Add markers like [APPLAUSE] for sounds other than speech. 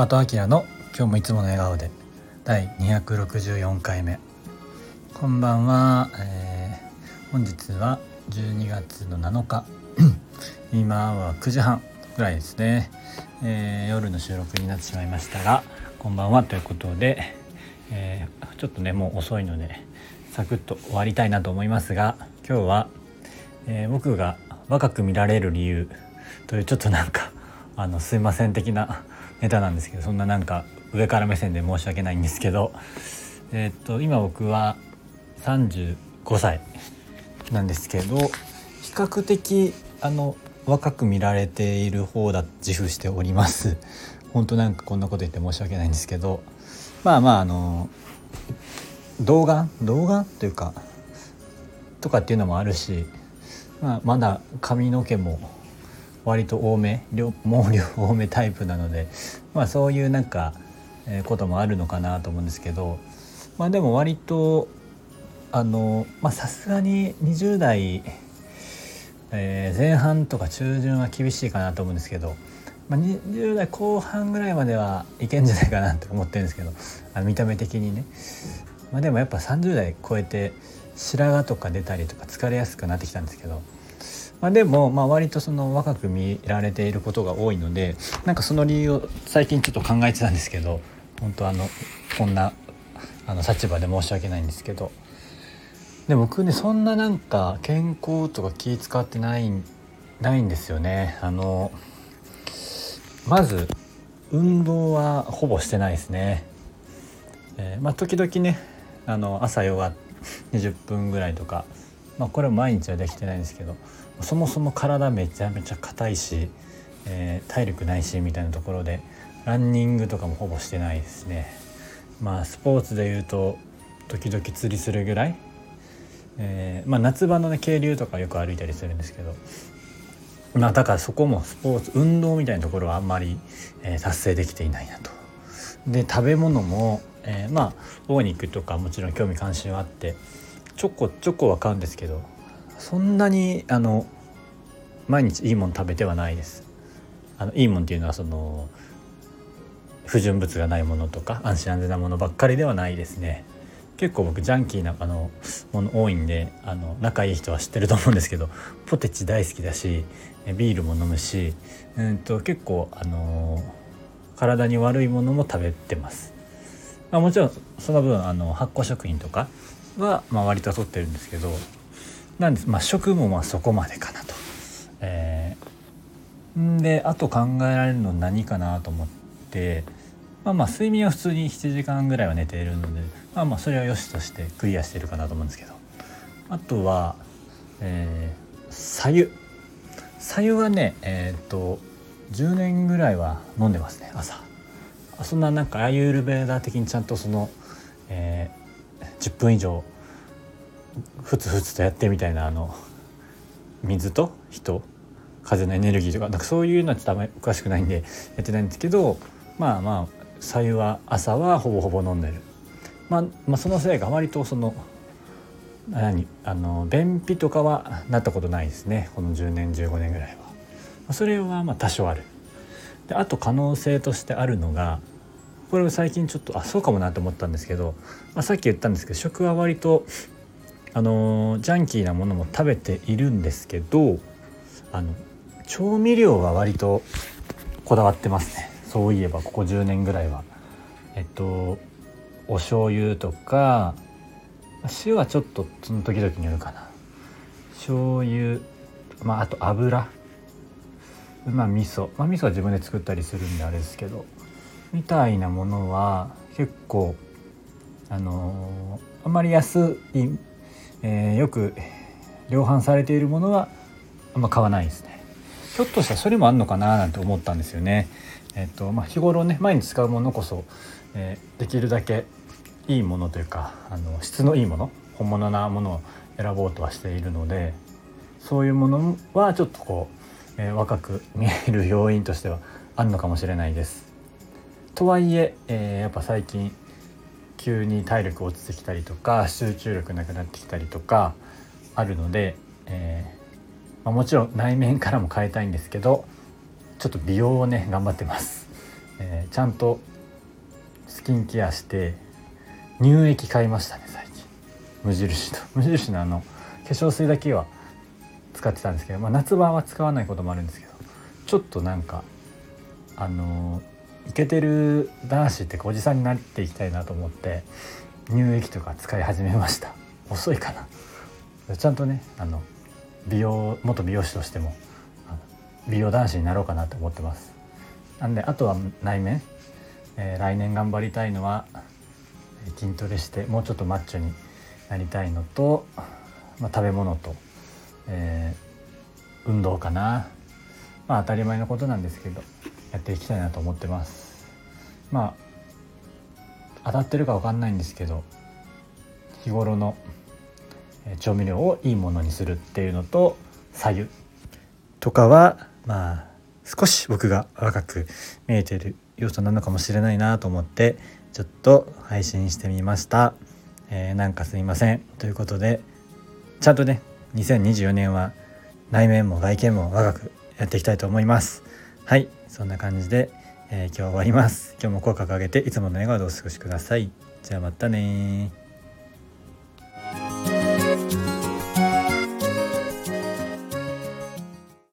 中戸明の今日もいつもの笑顔で第264回目。こんばんは、えー、本日は12月の7日。[CLEARS THROAT] 今は9時半ぐらいですね、えー、夜の収録になってしまいましたがこんばんは。ということで、えー、ちょっとねもう遅いのでサクッと終わりたいなと思いますが今日は、え僕が若く見られる理由というちょっとなんかあのすいません的なネタなんですけどそんななんか上から目線で申し訳ないんですけど、え、っと今僕は35歳なんですけど比較的あの若く見られている方だ自負しております。本当なんかこんなこと言って申し訳ないんですけどまあまああの童顔童顔というかとかっていうのもあるし、まあ、まだ髪の毛も割と多め毛量 [LAUGHS] 多めタイプなので、まあ、そういうなんか、えー、こともあるのかなと思うんですけど、まあ、でも割とあのまさすがに20代、えー、前半とか中旬は厳しいかなと思うんですけど、まあ、20代後半ぐらいまではいけんじゃないかなと思ってるんですけどあ見た目的にね、まあ、でもやっぱ30代超えて白髪とか出たりとか疲れやすくなってきたんですけどまあ、でも、まあ、割とその若く見られていることが多いのでなんかその理由を最近ちょっと考えてたんですけど本当あのこんなあの立場で申し訳ないんですけど。で僕ねそんななんか健康とか気使ってないないんですよね。あのまず運動はほぼしてないですね、えー、まあ時々ねあの朝ヨガ20分ぐらいとかまあこれは毎日はできてないんですけどそもそも体めちゃめちゃ硬いし、えー、体力ないしみたいなところでランニングとかもほぼしてないですねまあスポーツでいうと時々釣りするぐらい、えー、まあ、夏場のね渓流とかよく歩いたりするんですけどまあだからそこもスポーツ運動みたいなところはあんまり、えー、達成できていないなと。で食べ物も、えー、まあオーニックとかもちろん興味関心はあってちょこちょこは買うんですけどそんなにあの毎日いいもの食べてはないです。あのいいもんっていうのはその不純物がないものとか安心安全なものばっかりではないですね。結構僕ジャンキーなあのもの多いんであの仲いい人は知ってると思うんですけどポテチ大好きだしビールも飲むし、うんと、結構あの体に悪いものも食べてます、まあ、もちろんその分あの発酵食品とかは、まあ、割と取ってるんですけどなんです、まあ、食もまあそこまでかなと。えー、であと考えられるの何かなと思って、まあ、まあ睡眠は普通に7時間ぐらいは寝ているので、まあ、まあそれはよしとしてクリアしてるかなと思うんですけど。あとは、えー、左右左右はねえっ、と10年ぐらいは飲んでますね朝。そんななんかアユールベーダー的にちゃんとその、えー、10分以上ふつふつとやってみたいなあの水と人風のエネルギーとかなんかそういうのはちょっとあんまり詳しくないんでやってないんですけどまあまあ白湯は朝はほぼほぼ飲んでる、まあ、まあそのせいか割とその何あの便秘とかはなったことないですね。この10年15年ぐらいは。それはまあ多少ある。であと可能性としてあるのがこれ最近ちょっとあそうかもなと思ったんですけど、まあ、さっき言ったんですけど食は割とあのジャンキーなものも食べているんですけどあの調味料は割とこだわってますね。そういえばここ10年ぐらいは。えっとお醤油とか塩はちょっとその時々によるかな。醤油まああと油。まあ味噌。まあ味噌は自分で作ったりするんであれですけどみたいなものは結構あのー、あんまり安いえー、よく量販されているものはあんま買わないですねひょっとしたらそれもあんのかななんて思ったんですよねえっ、ー、とまあ日頃ね毎日使うものこそ、えー、できるだけいいものというかあの質のいいもの本物なものを選ぼうとはしているのでそういうものはちょっとこう、え、若く見える要因としてはあるのかもしれないです。とはいええ、やっぱ最近急に体力落ちてきたりとか集中力なくなってきたりとかあるので、えー、まあ、もちろん内面からも変えたいんですけどちょっと美容をね頑張ってます。えー、ちゃんとスキンケアして乳液買いましたね最近無印の無印のあの化粧水だけは使ってたんですけど、まあ、夏場は使わないこともあるんですけどちょっとなんかあのイケてる男子っておじさんになっていきたいなと思って乳液とか使い始めました。遅いかな。ちゃんとねあの美容元美容師としても美容男子になろうかなと思ってます。なんであとは内面、えー、来年頑張りたいのは筋トレしてもうちょっとマッチョになりたいのと、まあ、食べ物と、えー、運動かな。まあ当たり前のことなんですけど。やっていきたいなと思ってます。まあ当たってるか分かんないんですけど日頃の調味料をいいものにするっていうのと左右とかはまあ少し僕が若く見えてる要素なのかもしれないなと思ってちょっと配信してみました、えー、なんかすいません。ということでちゃんとね2024年は内面も外見も若くやっていきたいと思います。はい。そんな感じで、えー、今日終わります。今日も口角上げていつもの笑顔でお過ごしください。じゃあまたね